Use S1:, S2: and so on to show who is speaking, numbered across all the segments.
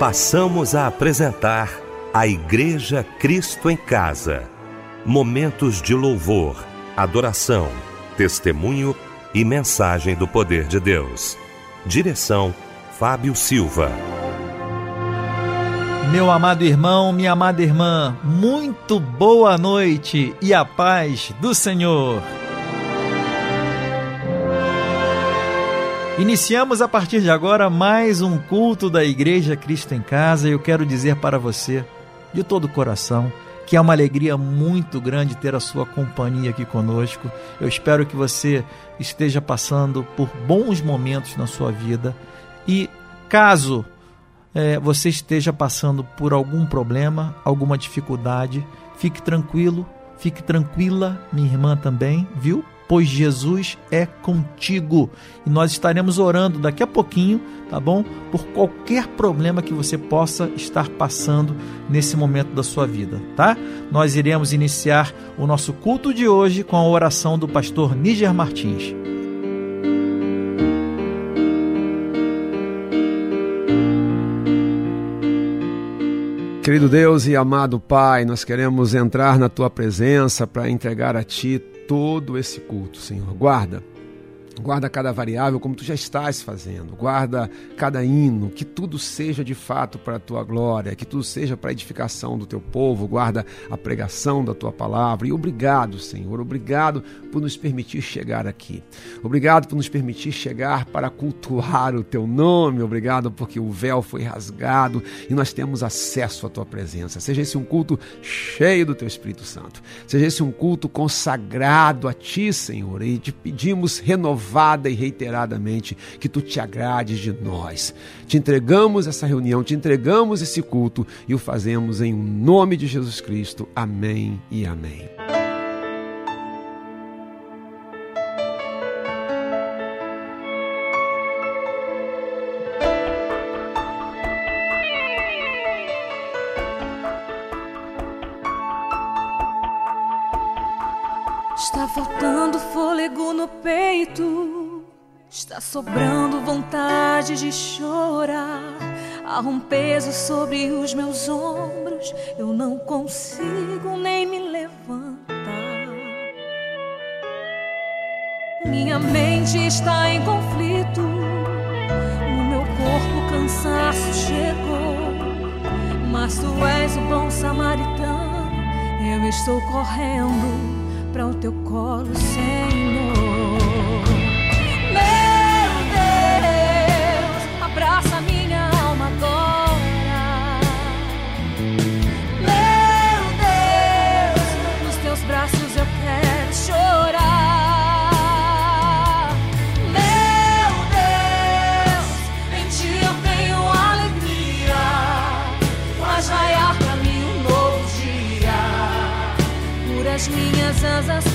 S1: passamos a apresentar a Igreja Cristo em Casa. Momentos de louvor, adoração, testemunho e mensagem do poder de Deus. Direção Fábio Silva.
S2: Meu amado irmão, minha amada irmã, muito boa noite e a paz do Senhor. Iniciamos a partir de agora mais um culto da Igreja Cristo em Casa e eu quero dizer para você, de todo o coração, que é uma alegria muito grande ter a sua companhia aqui conosco. Eu espero que você esteja passando por bons momentos na sua vida e, caso é, você esteja passando por algum problema, alguma dificuldade, fique tranquilo, fique tranquila, minha irmã também, viu? Pois Jesus é contigo. E nós estaremos orando daqui a pouquinho, tá bom? Por qualquer problema que você possa estar passando nesse momento da sua vida, tá? Nós iremos iniciar o nosso culto de hoje com a oração do pastor Níger Martins.
S3: Querido Deus e amado Pai, nós queremos entrar na tua presença para entregar a ti todo esse culto, Senhor. Guarda Guarda cada variável como tu já estás fazendo. Guarda cada hino, que tudo seja de fato para a tua glória, que tudo seja para a edificação do teu povo. Guarda a pregação da tua palavra. E obrigado, Senhor. Obrigado por nos permitir chegar aqui. Obrigado por nos permitir chegar para cultuar o teu nome. Obrigado porque o véu foi rasgado e nós temos acesso à tua presença. Seja esse um culto cheio do teu Espírito Santo. Seja esse um culto consagrado a ti, Senhor. E te pedimos renovar renovada e reiteradamente que tu te agrades de nós. Te entregamos essa reunião, te entregamos esse culto e o fazemos em nome de Jesus Cristo. Amém e amém.
S4: Sobrando vontade de chorar. Há um peso sobre os meus ombros, eu não consigo nem me levantar. Minha mente está em conflito, no meu corpo cansaço chegou. Mas tu és o bom samaritano, eu estou correndo para o teu colo, Senhor. Minhas asas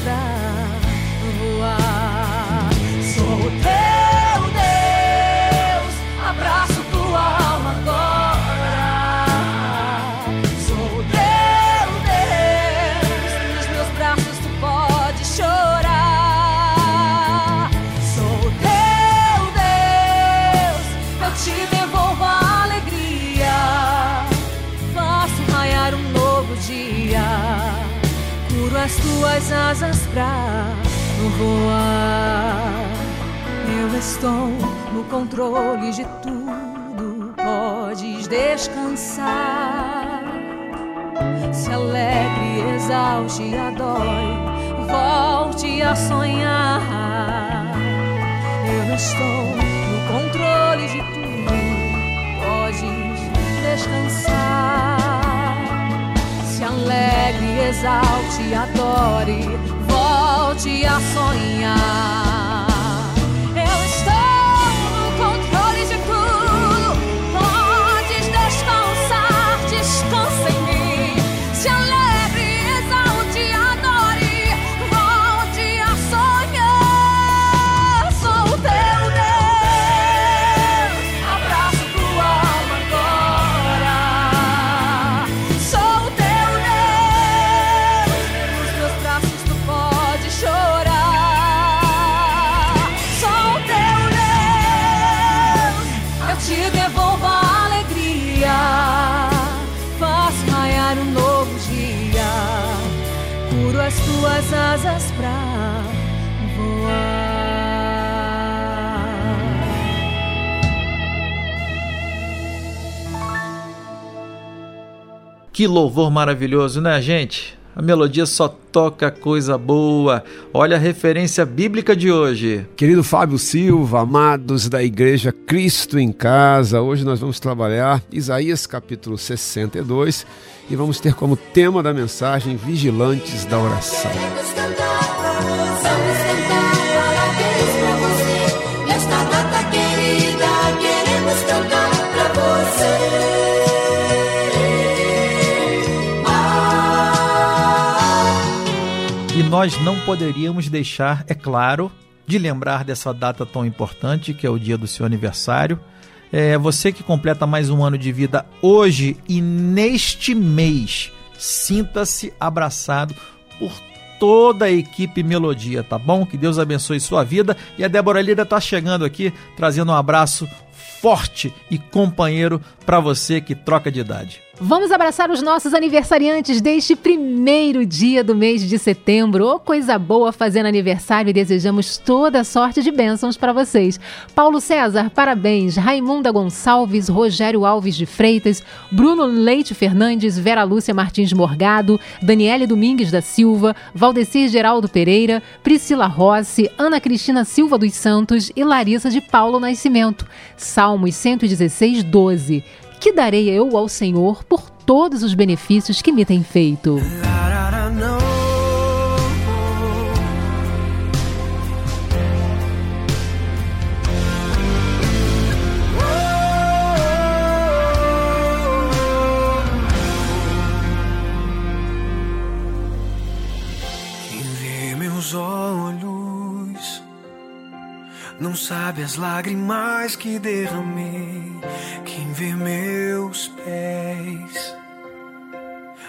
S4: asas pra voar. Eu estou no controle de tudo, podes descansar. Se alegre, exalte, adore, volte a sonhar. Eu estou no controle de tudo, podes descansar alegre, exalte, adore, volte a sonhar.
S2: Que louvor maravilhoso, né, gente? A melodia só toca coisa boa. Olha a referência bíblica de hoje.
S3: Querido Fábio Silva, amados da Igreja Cristo em Casa, hoje nós vamos trabalhar Isaías capítulo 62 e vamos ter como tema da mensagem Vigilantes da Oração.
S2: Nós não poderíamos deixar, é claro, de lembrar dessa data tão importante que é o dia do seu aniversário. É, você que completa mais um ano de vida hoje e neste mês, sinta-se abraçado por toda a equipe Melodia, tá bom? Que Deus abençoe sua vida. E a Débora Lira está chegando aqui, trazendo um abraço forte e companheiro para você que troca de idade.
S5: Vamos abraçar os nossos aniversariantes deste primeiro dia do mês de setembro. Oh, coisa boa fazendo aniversário e desejamos toda sorte de bênçãos para vocês. Paulo César, parabéns. Raimunda Gonçalves, Rogério Alves de Freitas, Bruno Leite Fernandes, Vera Lúcia Martins Morgado, Daniele Domingues da Silva, Valdecir Geraldo Pereira, Priscila Rossi, Ana Cristina Silva dos Santos e Larissa de Paulo Nascimento. Salmos 116, 12. Que darei eu ao Senhor por todos os benefícios que me tem feito?
S6: Sabe as lágrimas que derramei, quem vê meus pés.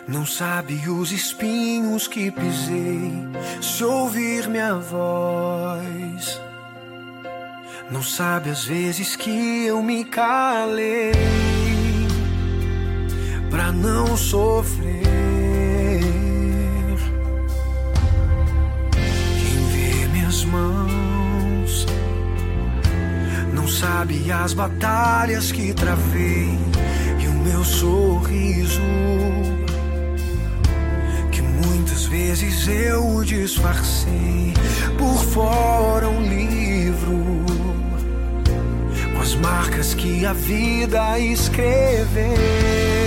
S6: Não sabe os espinhos que pisei, se ouvir minha voz. Não sabe as vezes que eu me calei pra não sofrer. Sabe as batalhas que travei e o meu sorriso que muitas vezes eu disfarcei por fora um livro com as marcas que a vida escreveu.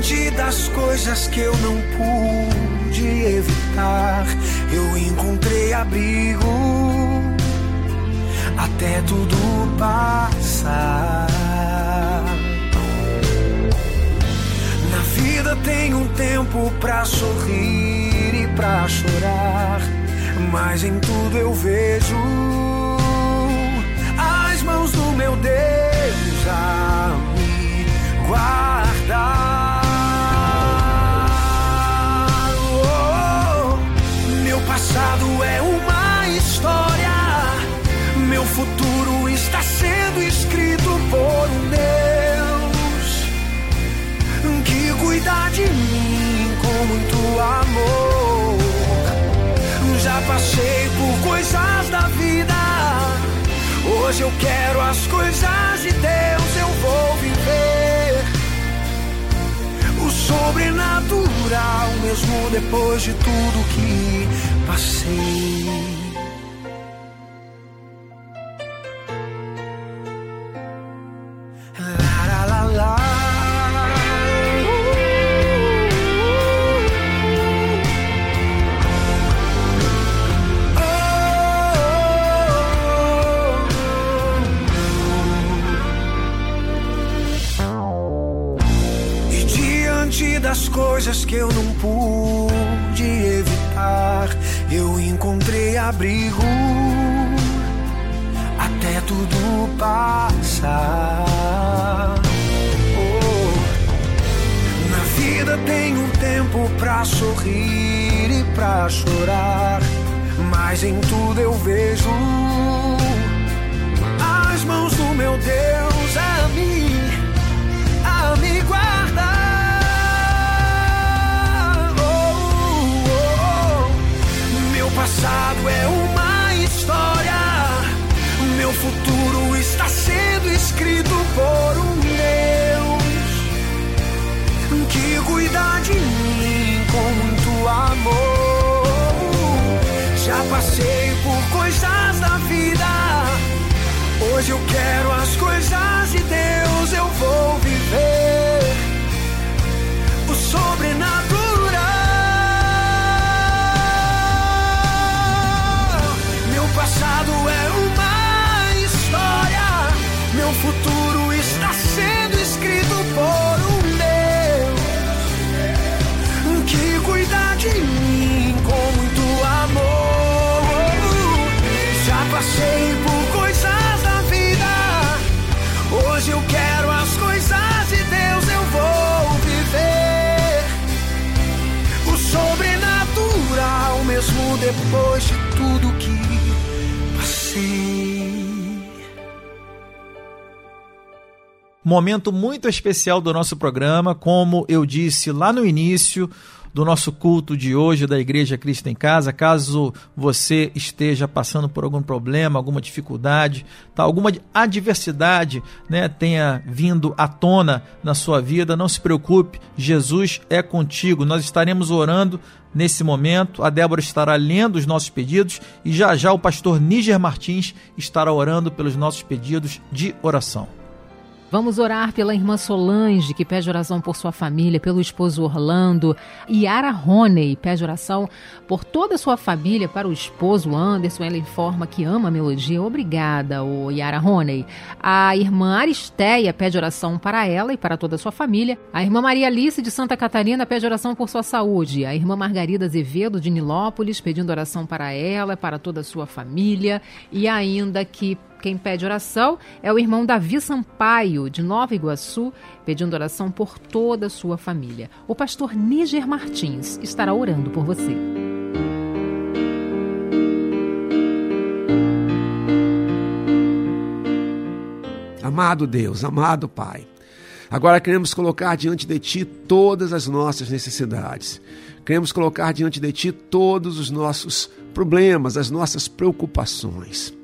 S6: Diante das coisas que eu não pude evitar, eu encontrei abrigo até tudo passar. Na vida tem um tempo pra sorrir e pra chorar, mas em tudo eu vejo as mãos do meu Deus a me guardar. Passei por coisas da vida. Hoje eu quero as coisas de Deus, eu vou viver o sobrenatural, mesmo depois de tudo que passei. Cuida de mim com muito amor. Já passei por coisas da vida. Hoje eu quero as coisas de Deus,
S2: Momento muito especial do nosso programa, como eu disse lá no início do nosso culto de hoje da Igreja Cristo em Casa. Caso você esteja passando por algum problema, alguma dificuldade, tá, alguma adversidade, né, tenha vindo à tona na sua vida, não se preocupe, Jesus é contigo. Nós estaremos orando nesse momento. A Débora estará lendo os nossos pedidos e já já o pastor Níger Martins estará orando pelos nossos pedidos de oração.
S5: Vamos orar pela irmã Solange, que pede oração por sua família, pelo esposo Orlando. Yara Roney pede oração por toda a sua família, para o esposo Anderson. Ela informa que ama a melodia. Obrigada, o Yara Roney. A irmã Aristeia pede oração para ela e para toda a sua família. A irmã Maria Alice de Santa Catarina pede oração por sua saúde. A irmã Margarida Azevedo de Nilópolis pedindo oração para ela, para toda a sua família. E ainda que quem pede oração é o irmão Davi Sampaio, de Nova Iguaçu, pedindo oração por toda a sua família. O pastor Níger Martins estará orando por você.
S3: Amado Deus, amado Pai, agora queremos colocar diante de Ti todas as nossas necessidades. Queremos colocar diante de Ti todos os nossos problemas, as nossas preocupações.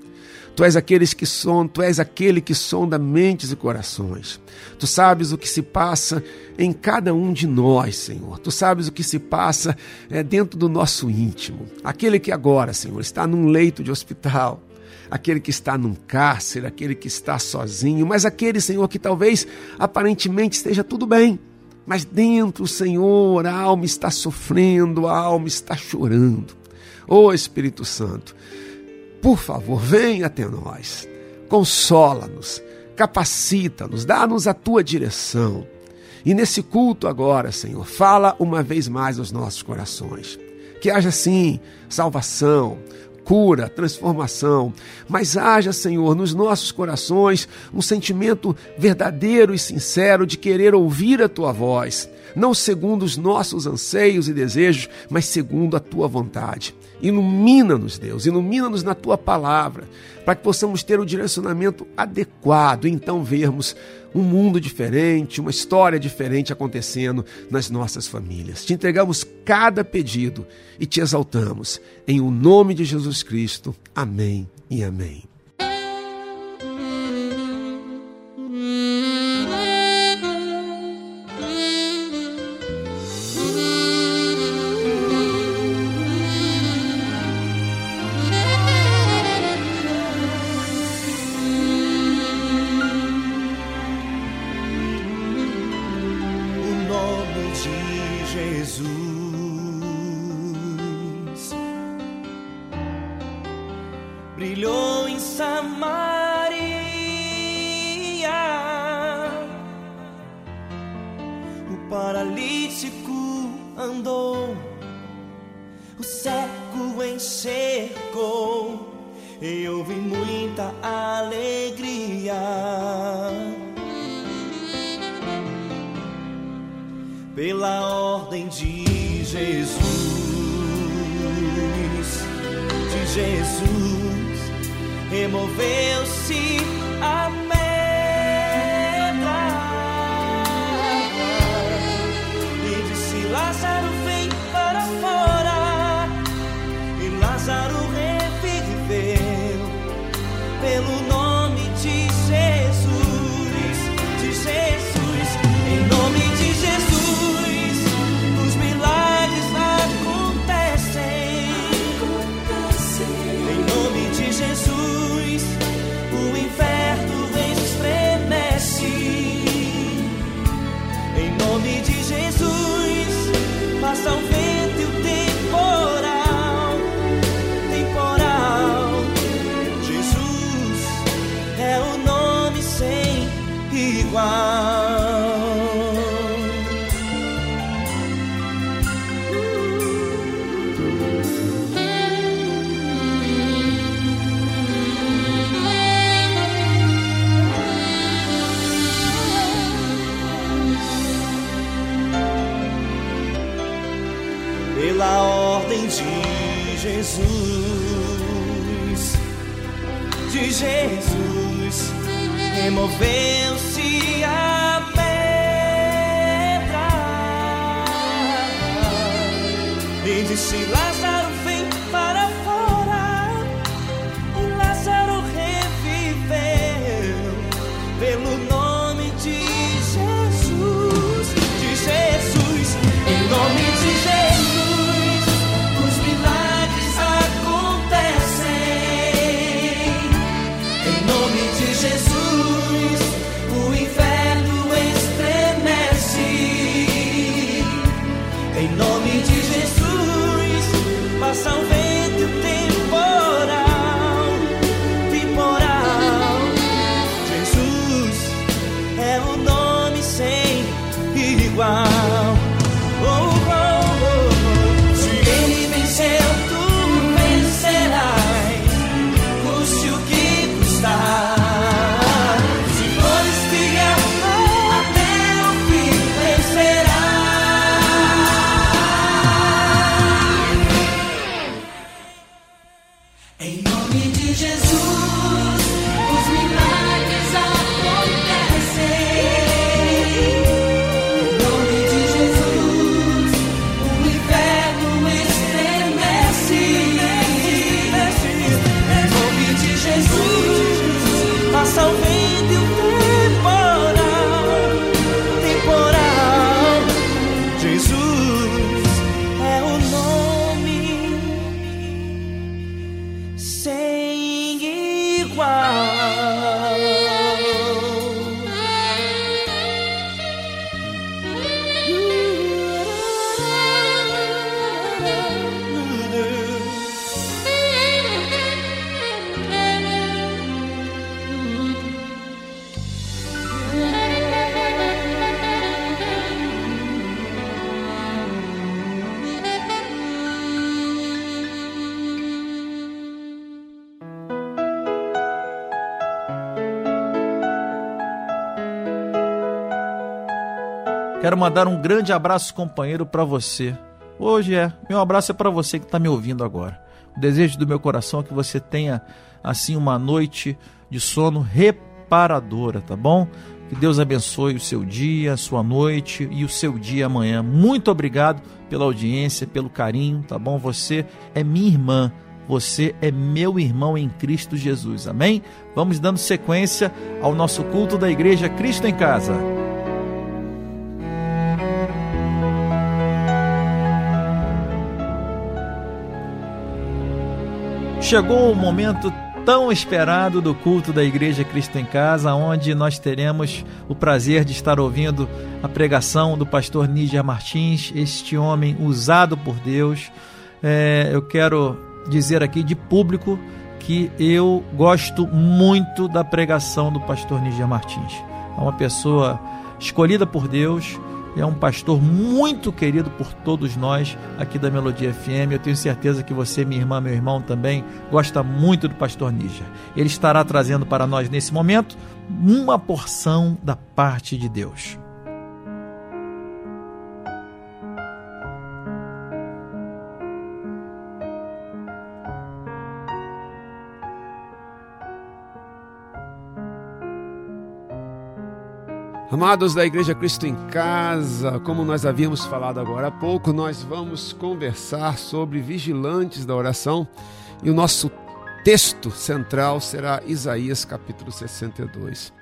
S3: Tu és aqueles que som, tu és aquele que sonda mentes e corações. Tu sabes o que se passa em cada um de nós, Senhor. Tu sabes o que se passa é, dentro do nosso íntimo. Aquele que agora, Senhor, está num leito de hospital, aquele que está num cárcere, aquele que está sozinho, mas aquele, Senhor, que talvez aparentemente esteja tudo bem. Mas dentro, Senhor, a alma está sofrendo, a alma está chorando. Ô oh, Espírito Santo, por favor, venha até nós, consola-nos, capacita-nos, dá-nos a tua direção. E nesse culto agora, Senhor, fala uma vez mais aos nossos corações. Que haja sim salvação, cura, transformação, mas haja, Senhor, nos nossos corações um sentimento verdadeiro e sincero de querer ouvir a tua voz, não segundo os nossos anseios e desejos, mas segundo a tua vontade. Ilumina-nos, Deus, ilumina-nos na tua palavra, para que possamos ter o direcionamento adequado e então vermos um mundo diferente, uma história diferente acontecendo nas nossas famílias. Te entregamos cada pedido e te exaltamos. Em o nome de Jesus Cristo. Amém e amém.
S7: Passa o Jesus, removeu-se a pedra. E disse: Lázaro,
S2: Quero mandar um grande abraço, companheiro, para você. Hoje é, meu abraço é para você que está me ouvindo agora. O desejo do meu coração é que você tenha, assim, uma noite de sono reparadora, tá bom? Que Deus abençoe o seu dia, a sua noite e o seu dia amanhã. Muito obrigado pela audiência, pelo carinho, tá bom? Você é minha irmã. Você é meu irmão em Cristo Jesus. Amém? Vamos dando sequência ao nosso culto da Igreja Cristo em Casa. Chegou o momento tão esperado do culto da Igreja Cristo em Casa, onde nós teremos o prazer de estar ouvindo a pregação do pastor Níger Martins, este homem usado por Deus. É, eu quero dizer aqui de público que eu gosto muito da pregação do pastor Níger Martins. É uma pessoa escolhida por Deus, é um pastor muito querido por todos nós aqui da Melodia FM. Eu tenho certeza que você, minha irmã, meu irmão também gosta muito do pastor Níger. Ele estará trazendo para nós nesse momento uma porção da parte de Deus.
S3: Amados da Igreja Cristo em Casa, como nós havíamos falado agora há pouco, nós vamos conversar sobre vigilantes da oração e o nosso texto central será Isaías capítulo 62.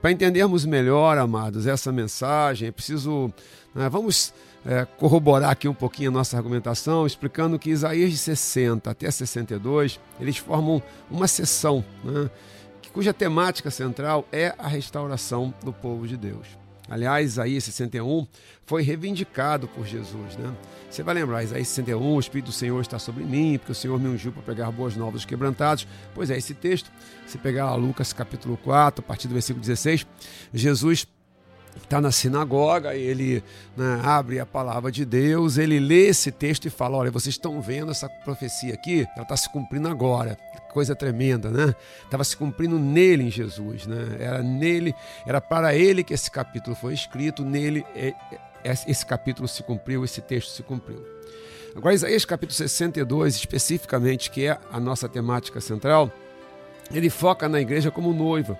S3: Para entendermos melhor, amados, essa mensagem, é preciso. Né, vamos é, corroborar aqui um pouquinho a nossa argumentação, explicando que Isaías de 60 até 62 eles formam uma seção. Né, cuja temática central é a restauração do povo de Deus. Aliás, Isaías 61 foi reivindicado por Jesus, né? Você vai lembrar, Isaías 61, o Espírito do Senhor está sobre mim, porque o Senhor me ungiu para pregar boas novas dos quebrantados. Pois é, esse texto, se pegar Lucas capítulo 4, a partir do versículo 16, Jesus está na sinagoga, ele né, abre a palavra de Deus, ele lê esse texto e fala: Olha, vocês estão vendo essa profecia aqui? Ela está se cumprindo agora. Coisa tremenda, né? Estava se cumprindo nele em Jesus, né? Era nele, era para ele que esse capítulo foi escrito, nele é, é, esse capítulo se cumpriu, esse texto se cumpriu. Agora, Isaías capítulo 62, especificamente, que é a nossa temática central, ele foca na igreja como noiva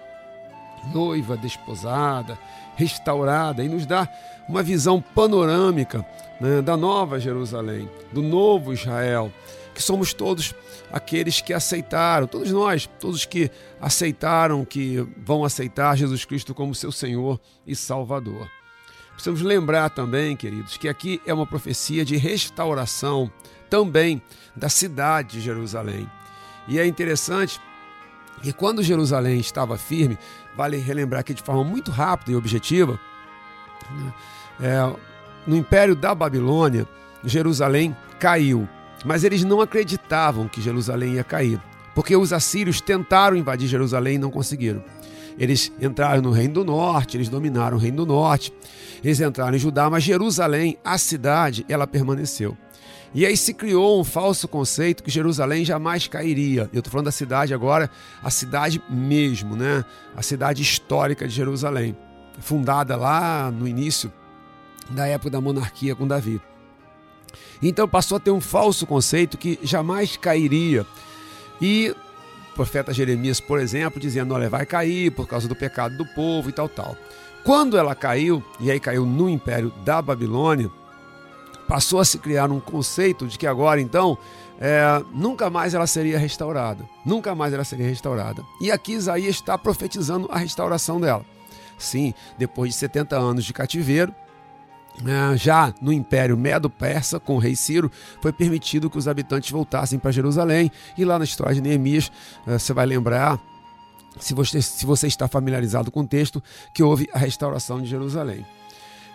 S3: noiva desposada, restaurada, e nos dá uma visão panorâmica né, da nova Jerusalém, do novo Israel, que somos todos aqueles que aceitaram, todos nós, todos que aceitaram, que vão aceitar Jesus Cristo como seu Senhor e Salvador. Precisamos lembrar também, queridos, que aqui é uma profecia de restauração também da cidade de Jerusalém. E é interessante que quando Jerusalém estava firme, vale relembrar aqui de forma muito rápida e objetiva, né, é, no Império da Babilônia, Jerusalém caiu, mas eles não acreditavam que Jerusalém ia cair, porque os assírios tentaram invadir Jerusalém e não conseguiram. Eles entraram no Reino do Norte, eles dominaram o Reino do Norte, eles entraram em Judá, mas Jerusalém, a cidade, ela permaneceu. E aí se criou um falso conceito que Jerusalém jamais cairia. Eu estou falando da cidade agora, a cidade mesmo, né? A cidade histórica de Jerusalém, fundada lá no início da época da monarquia com Davi. Então passou a ter um falso conceito que jamais cairia. E o profeta Jeremias, por exemplo, dizendo: olha, vai cair por causa do pecado do povo e tal, tal. Quando ela caiu, e aí caiu no império da Babilônia, passou a se criar um conceito de que agora então é, nunca mais ela seria restaurada. Nunca mais ela seria restaurada. E aqui Isaías está profetizando a restauração dela. Sim, depois de 70 anos de cativeiro, é, já no Império Medo-Persa, com o rei Ciro, foi permitido que os habitantes voltassem para Jerusalém. E lá na história de Neemias, é, você vai lembrar, se você, se você está familiarizado com o texto, que houve a restauração de Jerusalém.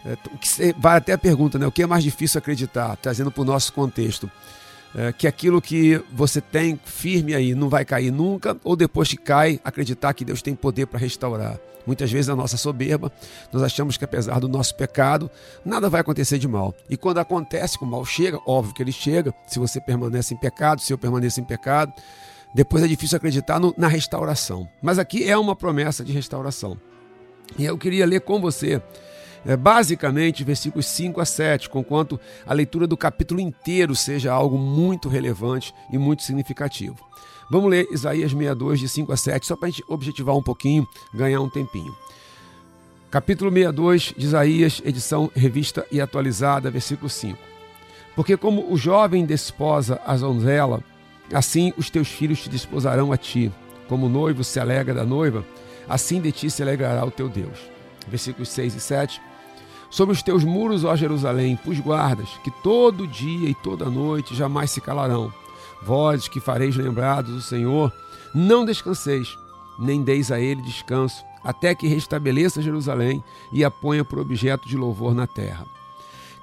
S3: É, o que vai até a pergunta, né? O que é mais difícil acreditar, trazendo para o nosso contexto? É, que aquilo que você tem firme aí não vai cair nunca, ou depois que cai, acreditar que Deus tem poder para restaurar. Muitas vezes a nossa soberba, nós achamos que apesar do nosso pecado, nada vai acontecer de mal. E quando acontece o mal chega, óbvio que ele chega, se você permanece em pecado, se eu permaneço em pecado, depois é difícil acreditar no, na restauração. Mas aqui é uma promessa de restauração. E eu queria ler com você é, basicamente versículos 5 a 7, conquanto a leitura do capítulo inteiro seja algo muito relevante e muito significativo. Vamos ler Isaías 62, de 5 a 7, só para a gente objetivar um pouquinho, ganhar um tempinho. Capítulo 62 de Isaías, edição revista e atualizada, versículo 5. Porque como o jovem desposa a donzela, assim os teus filhos te desposarão a ti. Como o noivo se alegra da noiva, assim de ti se alegrará o teu Deus. Versículos 6 e 7. Sobre os teus muros, ó Jerusalém, pus guardas, que todo dia e toda noite jamais se calarão. Vós que fareis lembrados do Senhor, não descanseis, nem deis a ele descanso, até que restabeleça Jerusalém e a ponha por objeto de louvor na terra.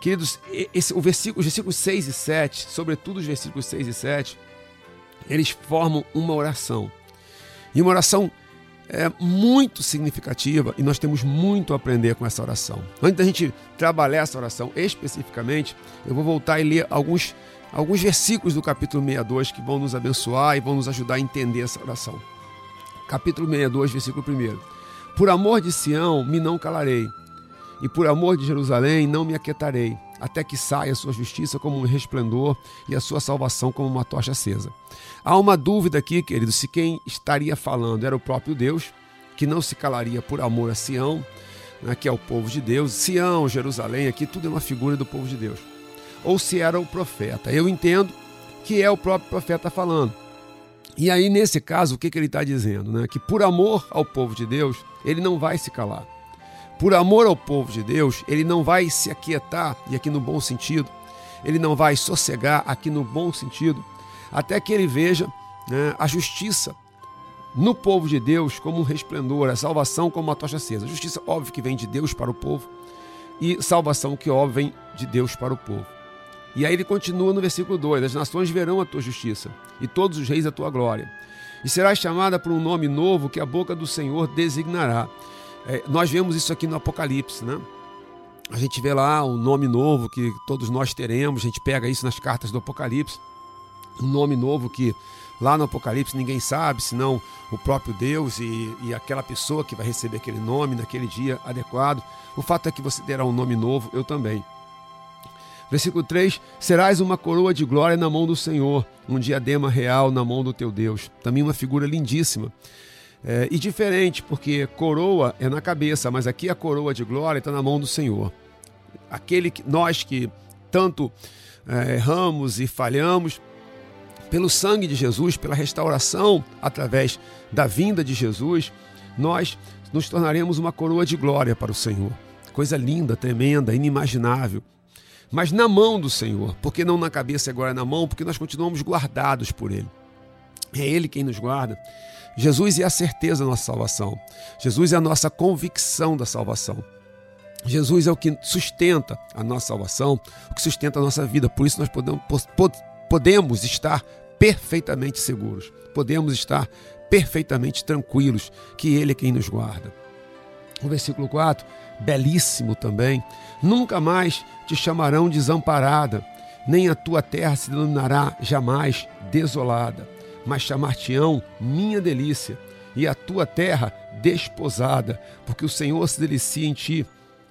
S3: Queridos, esse, o versículo, os versículos 6 e 7, sobretudo os versículos 6 e 7, eles formam uma oração. E uma oração é muito significativa e nós temos muito a aprender com essa oração. Antes da gente trabalhar essa oração especificamente, eu vou voltar e ler alguns, alguns versículos do capítulo 62 que vão nos abençoar e vão nos ajudar a entender essa oração. Capítulo 62, versículo 1. Por amor de Sião me não calarei, e por amor de Jerusalém não me aquietarei até que saia a sua justiça como um resplendor e a sua salvação como uma tocha acesa. Há uma dúvida aqui, querido, se quem estaria falando era o próprio Deus, que não se calaria por amor a Sião, né, que é o povo de Deus. Sião, Jerusalém, aqui tudo é uma figura do povo de Deus. Ou se era o profeta. Eu entendo que é o próprio profeta falando. E aí, nesse caso, o que, que ele está dizendo? Né? Que por amor ao povo de Deus, ele não vai se calar por amor ao povo de Deus, ele não vai se aquietar, e aqui no bom sentido, ele não vai sossegar, aqui no bom sentido, até que ele veja né, a justiça no povo de Deus como um resplendor, a salvação como uma tocha acesa. Justiça, óbvio, que vem de Deus para o povo, e salvação, que óbvio, vem de Deus para o povo. E aí ele continua no versículo 2: As nações verão a tua justiça, e todos os reis a tua glória. E serás chamada por um nome novo que a boca do Senhor designará. É, nós vemos isso aqui no Apocalipse, né? A gente vê lá um nome novo que todos nós teremos, a gente pega isso nas cartas do Apocalipse, um nome novo que lá no Apocalipse ninguém sabe, senão o próprio Deus e, e aquela pessoa que vai receber aquele nome naquele dia adequado. O fato é que você terá um nome novo, eu também. Versículo 3: Serás uma coroa de glória na mão do Senhor, um diadema real na mão do teu Deus. Também uma figura lindíssima. É, e diferente, porque coroa é na cabeça, mas aqui a coroa de glória está na mão do Senhor. Aquele que nós que tanto é, erramos e falhamos, pelo sangue de Jesus, pela restauração através da vinda de Jesus, nós nos tornaremos uma coroa de glória para o Senhor. Coisa linda, tremenda, inimaginável mas na mão do Senhor. Porque não na cabeça, agora na mão, porque nós continuamos guardados por Ele. É Ele quem nos guarda. Jesus é a certeza da nossa salvação. Jesus é a nossa convicção da salvação. Jesus é o que sustenta a nossa salvação, o que sustenta a nossa vida. Por isso nós podemos, podemos estar perfeitamente seguros, podemos estar perfeitamente tranquilos que Ele é quem nos guarda. O versículo 4, belíssimo também. Nunca mais te chamarão desamparada, nem a tua terra se denominará jamais desolada, mas chamar-te-ão minha delícia, e a tua terra desposada, porque o Senhor se delicia em ti,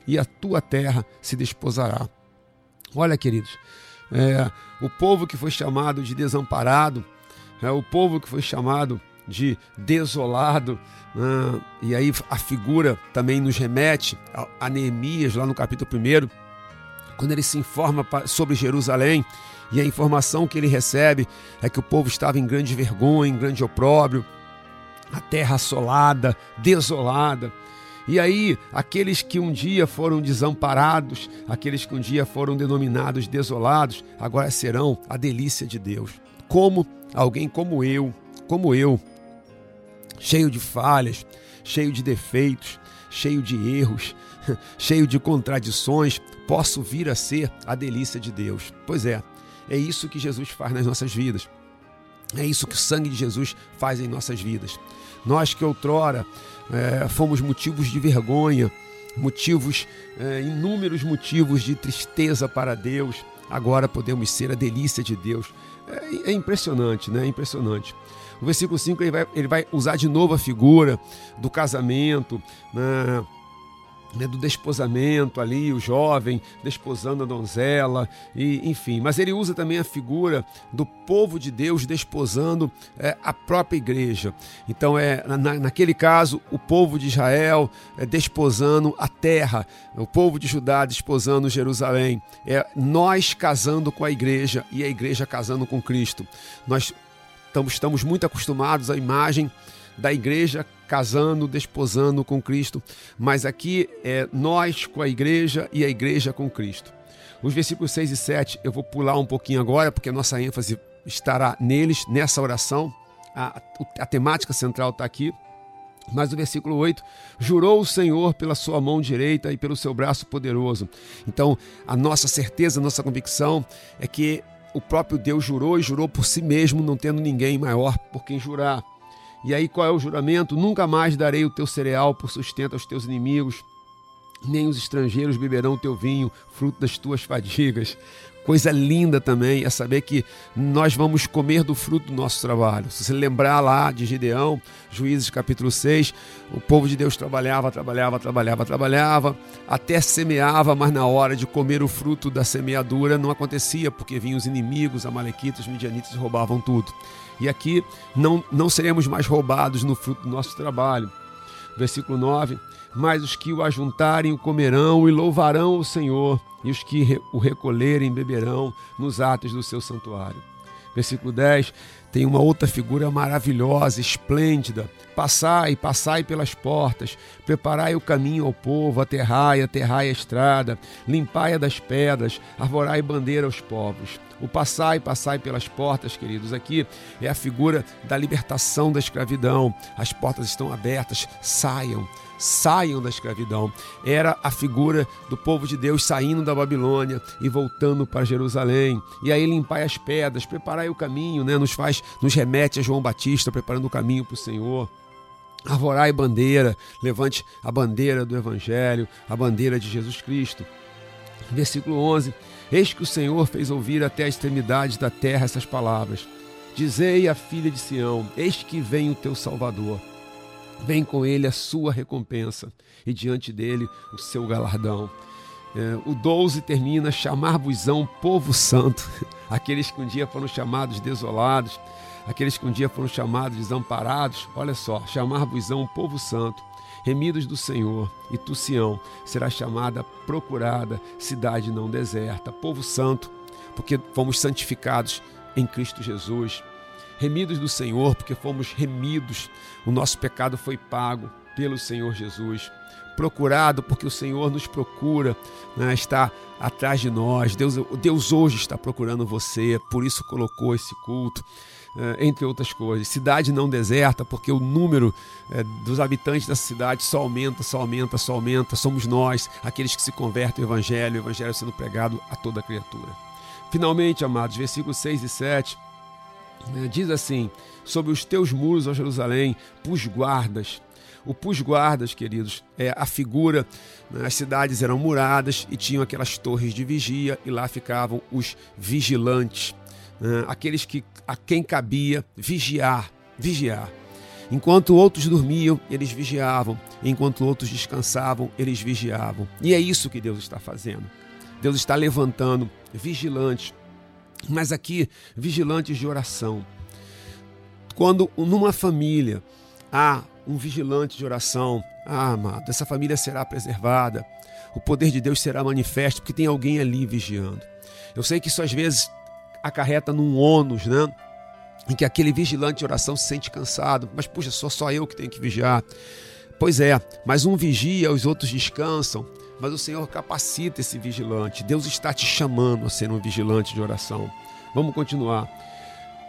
S3: e a tua terra se desposará. Olha, queridos, é, o povo que foi chamado de desamparado, é o povo que foi chamado de desolado, né? e aí a figura também nos remete a Neemias, lá no capítulo 1, quando ele se informa sobre Jerusalém, e a informação que ele recebe é que o povo estava em grande vergonha, em grande opróbrio, a terra assolada, desolada. E aí, aqueles que um dia foram desamparados, aqueles que um dia foram denominados desolados, agora serão a delícia de Deus. Como alguém como eu, como eu, cheio de falhas, cheio de defeitos, cheio de erros, cheio de contradições, posso vir a ser a delícia de Deus. Pois é, é isso que Jesus faz nas nossas vidas. É isso que o sangue de Jesus faz em nossas vidas. Nós que outrora é, fomos motivos de vergonha, motivos, é, inúmeros motivos de tristeza para Deus, agora podemos ser a delícia de Deus. É, é impressionante, né? É impressionante. O versículo 5 ele vai, ele vai usar de novo a figura do casamento, né? Né, do desposamento ali, o jovem desposando a donzela, e, enfim. Mas ele usa também a figura do povo de Deus desposando é, a própria igreja. Então, é na, naquele caso, o povo de Israel é, desposando a terra, o povo de Judá desposando Jerusalém. É nós casando com a igreja e a igreja casando com Cristo. Nós estamos, estamos muito acostumados à imagem da igreja casando, desposando com Cristo, mas aqui é nós com a igreja e a igreja com Cristo. Os versículos 6 e 7 eu vou pular um pouquinho agora, porque a nossa ênfase estará neles, nessa oração. A, a temática central está aqui. Mas o versículo 8: Jurou o Senhor pela sua mão direita e pelo seu braço poderoso. Então, a nossa certeza, a nossa convicção é que o próprio Deus jurou e jurou por si mesmo, não tendo ninguém maior por quem jurar. E aí qual é o juramento? Nunca mais darei o teu cereal por sustento aos teus inimigos, nem os estrangeiros beberão o teu vinho, fruto das tuas fadigas. Coisa linda também é saber que nós vamos comer do fruto do nosso trabalho. Se você lembrar lá de Gideão, Juízes capítulo 6, o povo de Deus trabalhava, trabalhava, trabalhava, trabalhava, até semeava, mas na hora de comer o fruto da semeadura não acontecia, porque vinham os inimigos, amalequitas, midianitas e roubavam tudo. E aqui não, não seremos mais roubados no fruto do nosso trabalho. Versículo 9: Mas os que o ajuntarem o comerão e louvarão o Senhor, e os que o recolherem beberão nos atos do seu santuário. Versículo 10 tem uma outra figura maravilhosa, esplêndida. Passai, passai pelas portas, preparai o caminho ao povo, aterrai, aterrai a estrada, limpai-a das pedras, arvorai bandeira aos povos. O passai, passai pelas portas, queridos, aqui é a figura da libertação da escravidão. As portas estão abertas, saiam saiam da escravidão. Era a figura do povo de Deus saindo da Babilônia e voltando para Jerusalém. E aí limpai as pedras, preparai o caminho, né? nos faz, nos remete a João Batista preparando o caminho para o Senhor. Arvorai bandeira, levante a bandeira do Evangelho, a bandeira de Jesus Cristo. Versículo 11: Eis que o Senhor fez ouvir até a extremidade da terra essas palavras. Dizei à filha de Sião: Eis que vem o teu Salvador Vem com ele a sua recompensa e diante dele o seu galardão. É, o 12 termina: chamar-vos-ão povo santo, aqueles que um dia foram chamados desolados, aqueles que um dia foram chamados desamparados. Olha só, chamar-vos-ão povo santo, remidos do Senhor, e tu, Sião, será chamada procurada, cidade não deserta, povo santo, porque fomos santificados em Cristo Jesus remidos do Senhor, porque fomos remidos, o nosso pecado foi pago pelo Senhor Jesus. Procurado, porque o Senhor nos procura, né, está atrás de nós. Deus, Deus hoje está procurando você, por isso colocou esse culto. Uh, entre outras coisas. Cidade não deserta, porque o número uh, dos habitantes da cidade só aumenta, só aumenta, só aumenta. Somos nós, aqueles que se convertem ao Evangelho, o Evangelho sendo pregado a toda criatura. Finalmente, amados, versículos 6 e 7 né, diz assim: sobre os teus muros, ó Jerusalém, pus guardas. O pus guardas, queridos, é a figura. Né, as cidades eram muradas e tinham aquelas torres de vigia, e lá ficavam os vigilantes, né, aqueles que a quem cabia vigiar, vigiar. Enquanto outros dormiam, eles vigiavam. Enquanto outros descansavam, eles vigiavam. E é isso que Deus está fazendo. Deus está levantando vigilantes mas aqui, vigilantes de oração. Quando numa família há um vigilante de oração, ah, amado, essa família será preservada, o poder de Deus será manifesto, porque tem alguém ali vigiando. Eu sei que isso às vezes acarreta num ônus, né? Em que aquele vigilante de oração se sente cansado, mas puxa, sou só eu que tenho que vigiar. Pois é, mas um vigia, os outros descansam mas o Senhor capacita esse vigilante. Deus está te chamando a ser um vigilante de oração. Vamos continuar.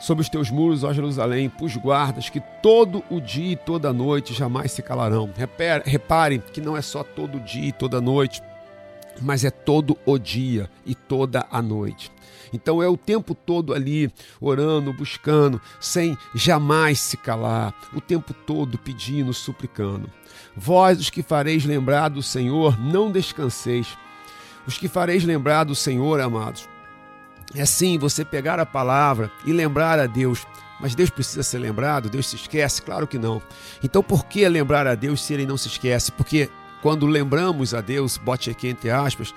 S3: Sobre os teus muros, ó Jerusalém, pus guardas que todo o dia e toda a noite jamais se calarão. Repare que não é só todo dia e toda noite, mas é todo o dia e toda a noite. Então é o tempo todo ali, orando, buscando, sem jamais se calar, o tempo todo pedindo, suplicando. Vós, os que fareis lembrar do Senhor, não descanseis. Os que fareis lembrar do Senhor, amados, é sim você pegar a palavra e lembrar a Deus. Mas Deus precisa ser lembrado? Deus se esquece? Claro que não. Então por que lembrar a Deus se ele não se esquece? Porque quando lembramos a Deus, bote aqui entre aspas,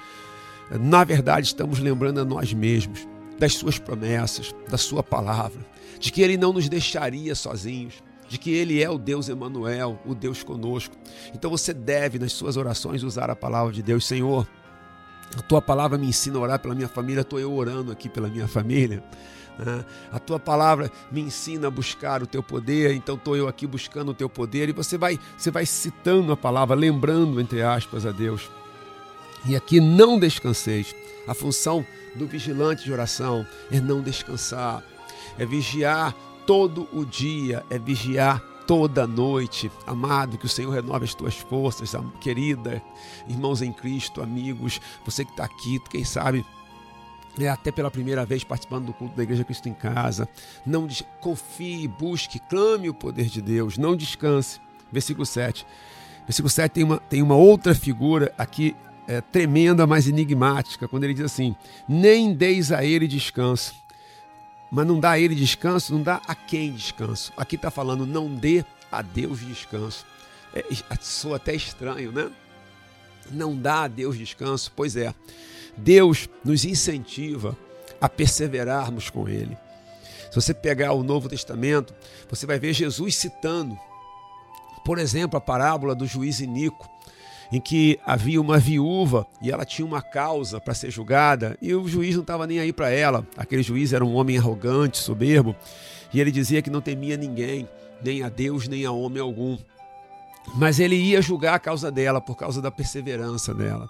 S3: na verdade estamos lembrando a nós mesmos das suas promessas, da sua palavra, de que ele não nos deixaria sozinhos, de que Ele é o Deus Emanuel, o Deus conosco. Então você deve, nas suas orações, usar a palavra de Deus. Senhor, a tua palavra me ensina a orar pela minha família, estou eu orando aqui pela minha família. Né? A tua palavra me ensina a buscar o teu poder, então estou eu aqui buscando o teu poder. E você vai, você vai citando a palavra, lembrando, entre aspas, a Deus. E aqui não descanseis. A função do vigilante de oração é não descansar, é vigiar todo o dia, é vigiar toda noite. Amado, que o Senhor renove as tuas forças, querida, irmãos em Cristo, amigos, você que está aqui, quem sabe é, até pela primeira vez participando do culto da Igreja Cristo em Casa. Não confie, busque, clame o poder de Deus, não descanse. Versículo 7. Versículo 7 tem uma, tem uma outra figura aqui é, tremenda, mas enigmática, quando ele diz assim: Nem deis a ele descanso mas não dá a ele descanso, não dá a quem descanso. Aqui está falando, não dê a Deus descanso. É, soa até estranho, né? Não dá a Deus descanso. Pois é, Deus nos incentiva a perseverarmos com Ele. Se você pegar o Novo Testamento, você vai ver Jesus citando, por exemplo, a parábola do juiz Inico. em que havia uma viúva e ela tinha uma causa para ser julgada e o juiz não estava nem aí para ela. Aquele juiz era um homem arrogante, soberbo, e ele dizia que não temia ninguém, nem a Deus, nem a homem algum. Mas ele ia julgar a causa dela por causa da perseverança dela.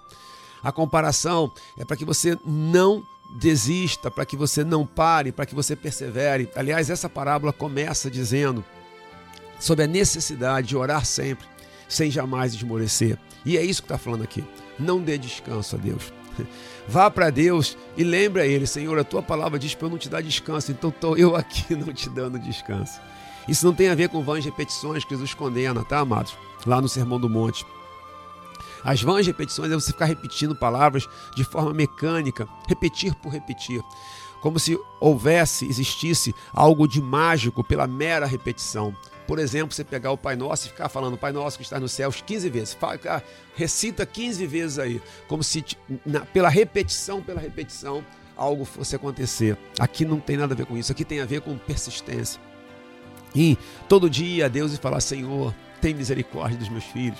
S3: A comparação é para que você não desista, para que você não pare, para que você persevere. Aliás, essa parábola começa dizendo sobre a necessidade de orar sempre, sem jamais esmorecer. E é isso que está falando aqui. Não dê descanso a Deus. Vá para Deus e lembre a Ele, Senhor, a tua palavra diz para eu não te dar descanso, então estou eu aqui não te dando descanso. Isso não tem a ver com vãs repetições que Jesus condena, tá, amados? Lá no Sermão do Monte. As vãs repetições é você ficar repetindo palavras de forma mecânica, repetir por repetir. Como se houvesse, existisse algo de mágico pela mera repetição. Por exemplo, você pegar o Pai Nosso e ficar falando Pai Nosso que está nos céus 15 vezes. Fala, recita 15 vezes aí. Como se na, pela repetição, pela repetição, algo fosse acontecer. Aqui não tem nada a ver com isso. Aqui tem a ver com persistência. E todo dia Deus e falar: Senhor, tem misericórdia dos meus filhos.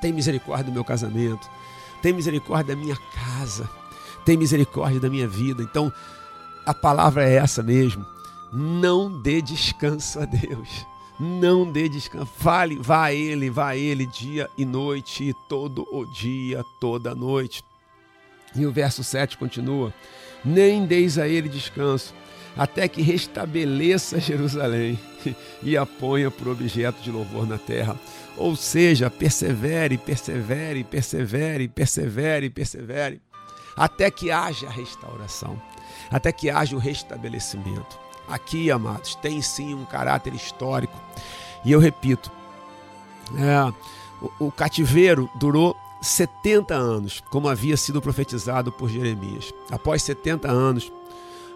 S3: Tem misericórdia do meu casamento. Tem misericórdia da minha casa. Tem misericórdia da minha vida. Então, a palavra é essa mesmo. Não dê descanso a Deus. Não dê descanso. Fale, vá a Ele, vá a Ele dia e noite, todo o dia, toda a noite. E o verso 7 continua: Nem deis a Ele descanso, até que restabeleça Jerusalém e a ponha por objeto de louvor na terra. Ou seja, persevere, persevere, persevere, persevere, persevere, até que haja restauração, até que haja o restabelecimento. Aqui, amados, tem sim um caráter histórico. E eu repito, é, o, o cativeiro durou 70 anos, como havia sido profetizado por Jeremias. Após 70 anos,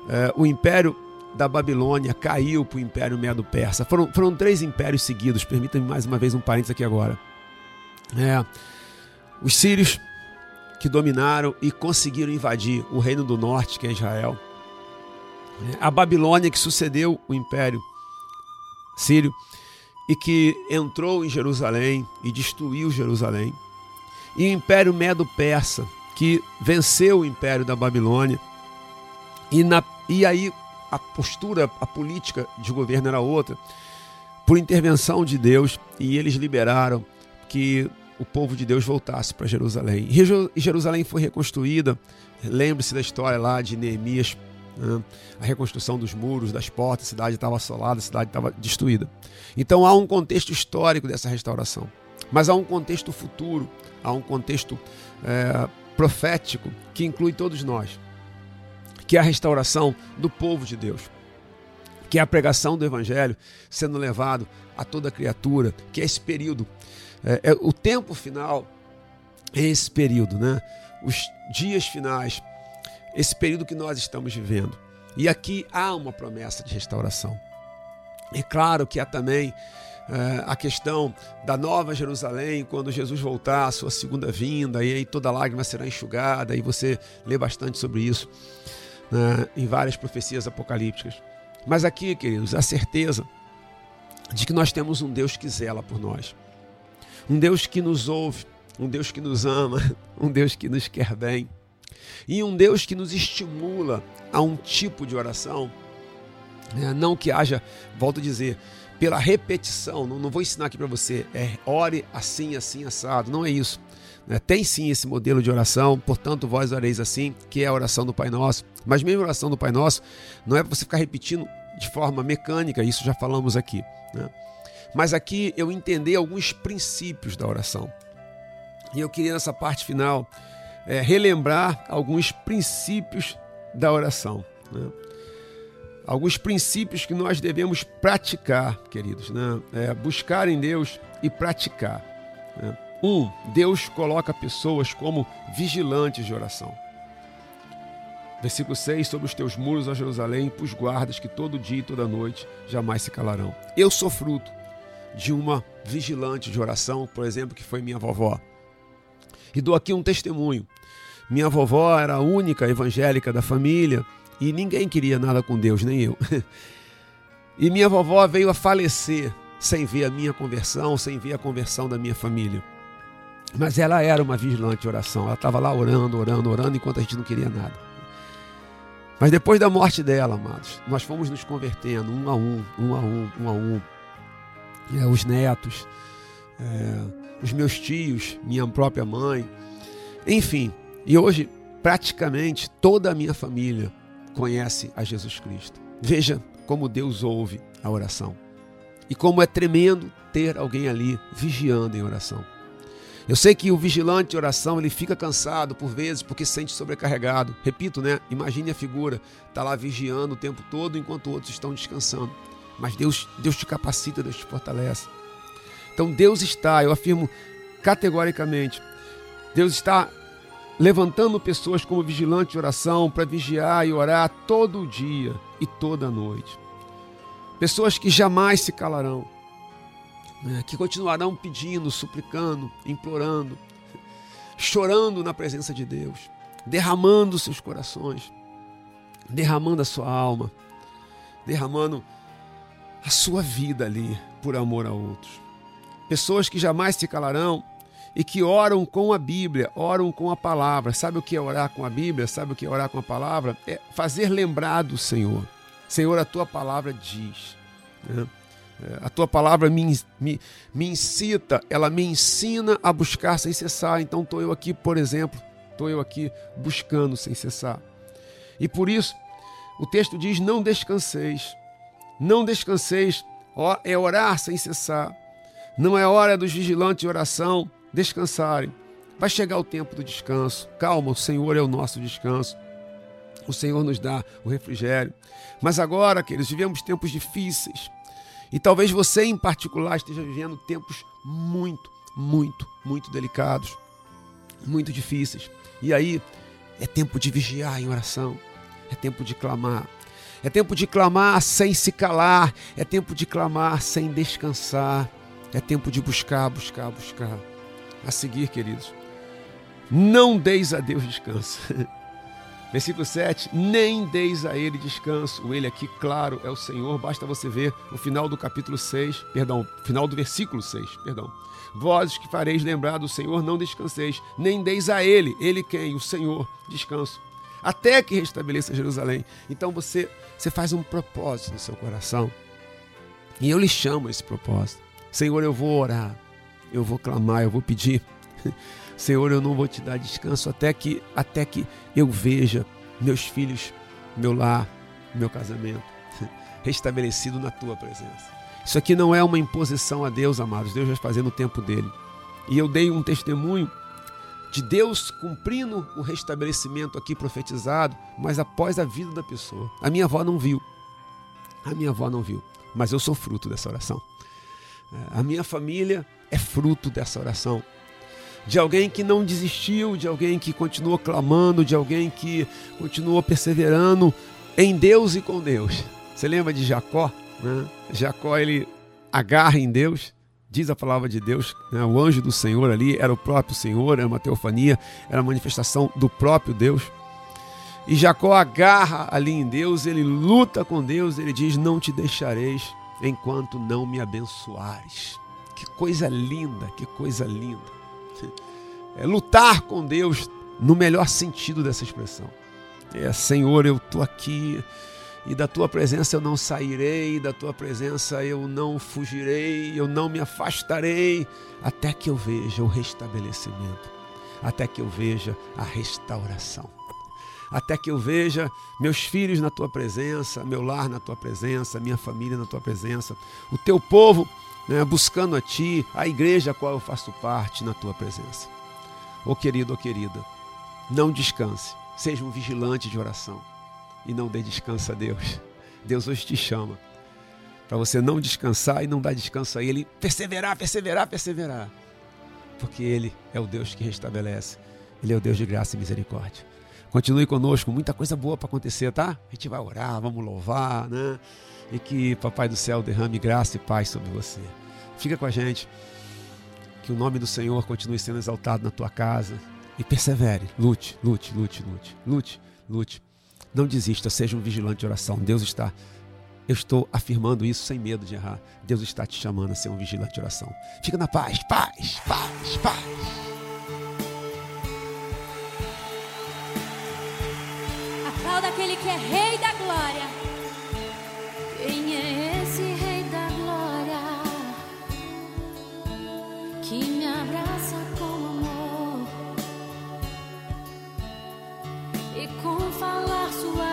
S3: é, o império da Babilônia caiu para o Império Medo-Persa. Foram, foram três impérios seguidos. Permita-me mais uma vez um parênteses aqui agora. É, os sírios que dominaram e conseguiram invadir o reino do norte, que é Israel. É, a Babilônia que sucedeu o Império Sírio e que entrou em Jerusalém e destruiu Jerusalém. E o Império Medo-Persa que venceu o Império da Babilônia. E, na, e aí a postura, a política de governo era outra, por intervenção de Deus, e eles liberaram que o povo de Deus voltasse para Jerusalém. E Jerusalém foi reconstruída. Lembre-se da história lá de Neemias, né? a reconstrução dos muros, das portas, a cidade estava assolada, a cidade estava destruída. Então há um contexto histórico dessa restauração, mas há um contexto futuro, há um contexto é, profético que inclui todos nós que é a restauração do povo de Deus, que é a pregação do Evangelho sendo levado a toda criatura, que é esse período, é, é, o tempo final é esse período, né? Os dias finais, esse período que nós estamos vivendo. E aqui há uma promessa de restauração. É claro que há também é, a questão da nova Jerusalém, quando Jesus voltar, a sua segunda vinda, e aí toda lágrima será enxugada, e você lê bastante sobre isso né, em várias profecias apocalípticas. Mas aqui, queridos, a certeza de que nós temos um Deus que zela por nós, um Deus que nos ouve, um Deus que nos ama, um Deus que nos quer bem e um Deus que nos estimula a um tipo de oração. Né? Não que haja, volto a dizer, pela repetição, não, não vou ensinar aqui para você, é ore assim, assim, assado, não é isso. Né? Tem sim esse modelo de oração, portanto, vós oreis assim, que é a oração do Pai Nosso. Mas mesmo a oração do Pai Nosso não é para você ficar repetindo de forma mecânica, isso já falamos aqui. Né? Mas aqui eu entender alguns princípios da oração. E eu queria nessa parte final é, relembrar alguns princípios da oração. Né? Alguns princípios que nós devemos praticar, queridos. Né? É, buscar em Deus e praticar. Né? Um, Deus coloca pessoas como vigilantes de oração. Versículo 6: Sobre os teus muros, ó Jerusalém, pus guardas que todo dia e toda noite jamais se calarão. Eu sou fruto de uma vigilante de oração, por exemplo, que foi minha vovó. E dou aqui um testemunho. Minha vovó era a única evangélica da família e ninguém queria nada com Deus, nem eu. E minha vovó veio a falecer sem ver a minha conversão, sem ver a conversão da minha família. Mas ela era uma vigilante de oração. Ela estava lá orando, orando, orando, enquanto a gente não queria nada. Mas depois da morte dela, amados, nós fomos nos convertendo um a um, um a um, um a um. É, os netos, é, os meus tios, minha própria mãe, enfim. E hoje, praticamente toda a minha família conhece a Jesus Cristo. Veja como Deus ouve a oração. E como é tremendo ter alguém ali vigiando em oração. Eu sei que o vigilante de oração ele fica cansado por vezes porque se sente sobrecarregado. Repito, né? Imagine a figura, está lá vigiando o tempo todo enquanto outros estão descansando. Mas Deus, Deus te capacita, Deus te fortalece. Então Deus está, eu afirmo categoricamente, Deus está levantando pessoas como vigilante de oração para vigiar e orar todo dia e toda noite. Pessoas que jamais se calarão, que continuarão pedindo, suplicando, implorando, chorando na presença de Deus, derramando seus corações, derramando a sua alma, derramando a sua vida ali por amor a outros. Pessoas que jamais se calarão e que oram com a Bíblia, oram com a palavra. Sabe o que é orar com a Bíblia? Sabe o que é orar com a palavra? É fazer lembrar do Senhor. Senhor, a tua palavra diz. Né? É, a tua palavra me, me, me incita, ela me ensina a buscar sem cessar. Então estou eu aqui, por exemplo, estou eu aqui buscando sem cessar. E por isso, o texto diz: não descanseis. Não descanseis é orar sem cessar. Não é hora dos vigilantes de oração descansarem. Vai chegar o tempo do descanso. Calma, o Senhor é o nosso descanso. O Senhor nos dá o refrigério. Mas agora, queridos, vivemos tempos difíceis. E talvez você, em particular, esteja vivendo tempos muito, muito, muito delicados, muito difíceis. E aí, é tempo de vigiar em oração, é tempo de clamar, é tempo de clamar sem se calar, é tempo de clamar sem descansar, é tempo de buscar, buscar, buscar. A seguir, queridos, não deis a Deus descanso. Versículo 7: Nem deis a ele descanso. O ele aqui, claro, é o Senhor. Basta você ver o final do capítulo 6, perdão, final do versículo 6, perdão. Vós que fareis lembrar do Senhor, não descanseis, nem deis a ele, ele quem? O Senhor, descanso, até que restabeleça Jerusalém. Então você, você faz um propósito no seu coração. E eu lhe chamo esse propósito. Senhor, eu vou orar, eu vou clamar, eu vou pedir Senhor, eu não vou te dar descanso até que, até que eu veja meus filhos, meu lar, meu casamento restabelecido na tua presença. Isso aqui não é uma imposição a Deus, amados. Deus vai fazer no tempo dele. E eu dei um testemunho de Deus cumprindo o restabelecimento aqui profetizado, mas após a vida da pessoa. A minha avó não viu. A minha avó não viu, mas eu sou fruto dessa oração. É, a minha família é fruto dessa oração de alguém que não desistiu, de alguém que continuou clamando, de alguém que continuou perseverando em Deus e com Deus. Você lembra de Jacó? Né? Jacó ele agarra em Deus, diz a palavra de Deus, né? o anjo do Senhor ali era o próprio Senhor, era uma teofania, era a manifestação do próprio Deus. E Jacó agarra ali em Deus, ele luta com Deus, ele diz: Não te deixareis enquanto não me abençoares. Que coisa linda, que coisa linda é, lutar com Deus no melhor sentido dessa expressão. É, Senhor, eu estou aqui e da tua presença eu não sairei, da tua presença eu não fugirei, eu não me afastarei, até que eu veja o restabelecimento, até que eu veja a restauração, até que eu veja meus filhos na tua presença, meu lar na tua presença, minha família na tua presença, o teu povo né, buscando a ti, a igreja a qual eu faço parte na tua presença. Ô oh, querido, ô oh, querida, não descanse, seja um vigilante de oração e não dê descanso a Deus. Deus hoje te chama para você não descansar e não dar descanso a Ele, perseverar, perseverar, perseverar, porque Ele é o Deus que restabelece, Ele é o Deus de graça e misericórdia. Continue conosco, muita coisa boa para acontecer, tá? A gente vai orar, vamos louvar, né? e que Papai do Céu derrame graça e paz sobre você. Fica com a gente, que o nome do Senhor continue sendo exaltado na tua casa e persevere, lute, lute, lute, lute, lute, lute. Não desista, seja um vigilante de oração. Deus está, eu estou afirmando isso sem medo de errar. Deus está te chamando a ser um vigilante de oração. Fica na paz, paz, paz, paz.
S4: aplauda aquele que é Rei da Glória. Quem é esse Rei da Glória que me abraça com amor e com falar sua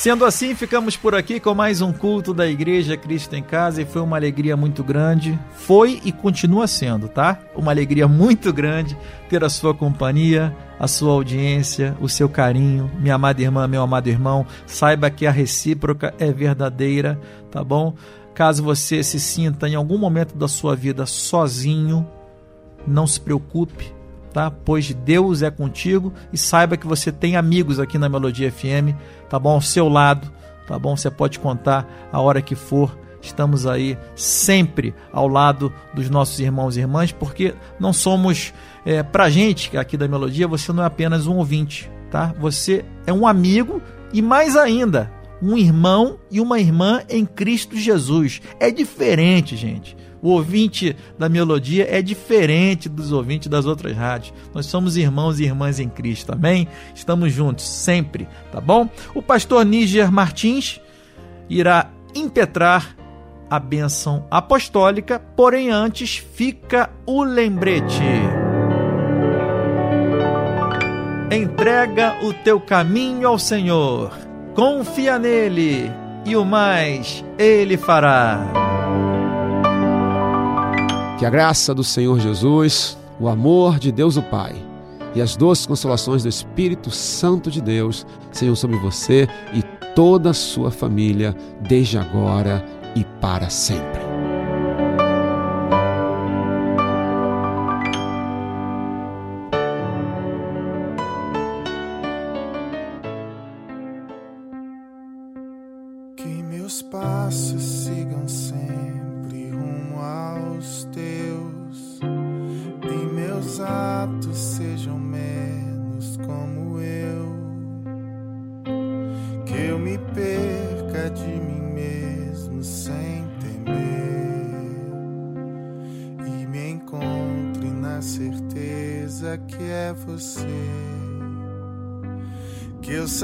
S2: Sendo assim, ficamos por aqui com mais um culto da Igreja Cristo em Casa e foi uma alegria muito grande. Foi e continua sendo, tá? Uma alegria muito grande ter a sua companhia, a sua audiência, o seu carinho. Minha amada irmã, meu amado irmão, saiba que a recíproca é verdadeira, tá bom? Caso você se sinta em algum momento da sua vida sozinho, não se preocupe, tá? Pois Deus é contigo e saiba que você tem amigos aqui na Melodia FM, tá bom? Ao seu lado, tá bom? Você pode contar a hora que for. Estamos aí sempre ao lado dos nossos irmãos e irmãs, porque não somos, é, pra gente aqui da Melodia, você não é apenas um ouvinte, tá? Você é um amigo e mais ainda, um irmão e uma irmã em Cristo Jesus. É diferente, gente. O ouvinte da melodia é diferente dos ouvintes das outras rádios. Nós somos irmãos e irmãs em Cristo, amém? Estamos juntos sempre, tá bom? O pastor Níger Martins irá impetrar a bênção apostólica, porém antes fica o lembrete. Entrega o teu caminho ao Senhor, confia nele e o mais ele fará.
S8: Que a graça do Senhor Jesus, o amor de Deus o Pai e as doces consolações do Espírito Santo de Deus sejam sobre você e toda a sua família, desde agora e para sempre.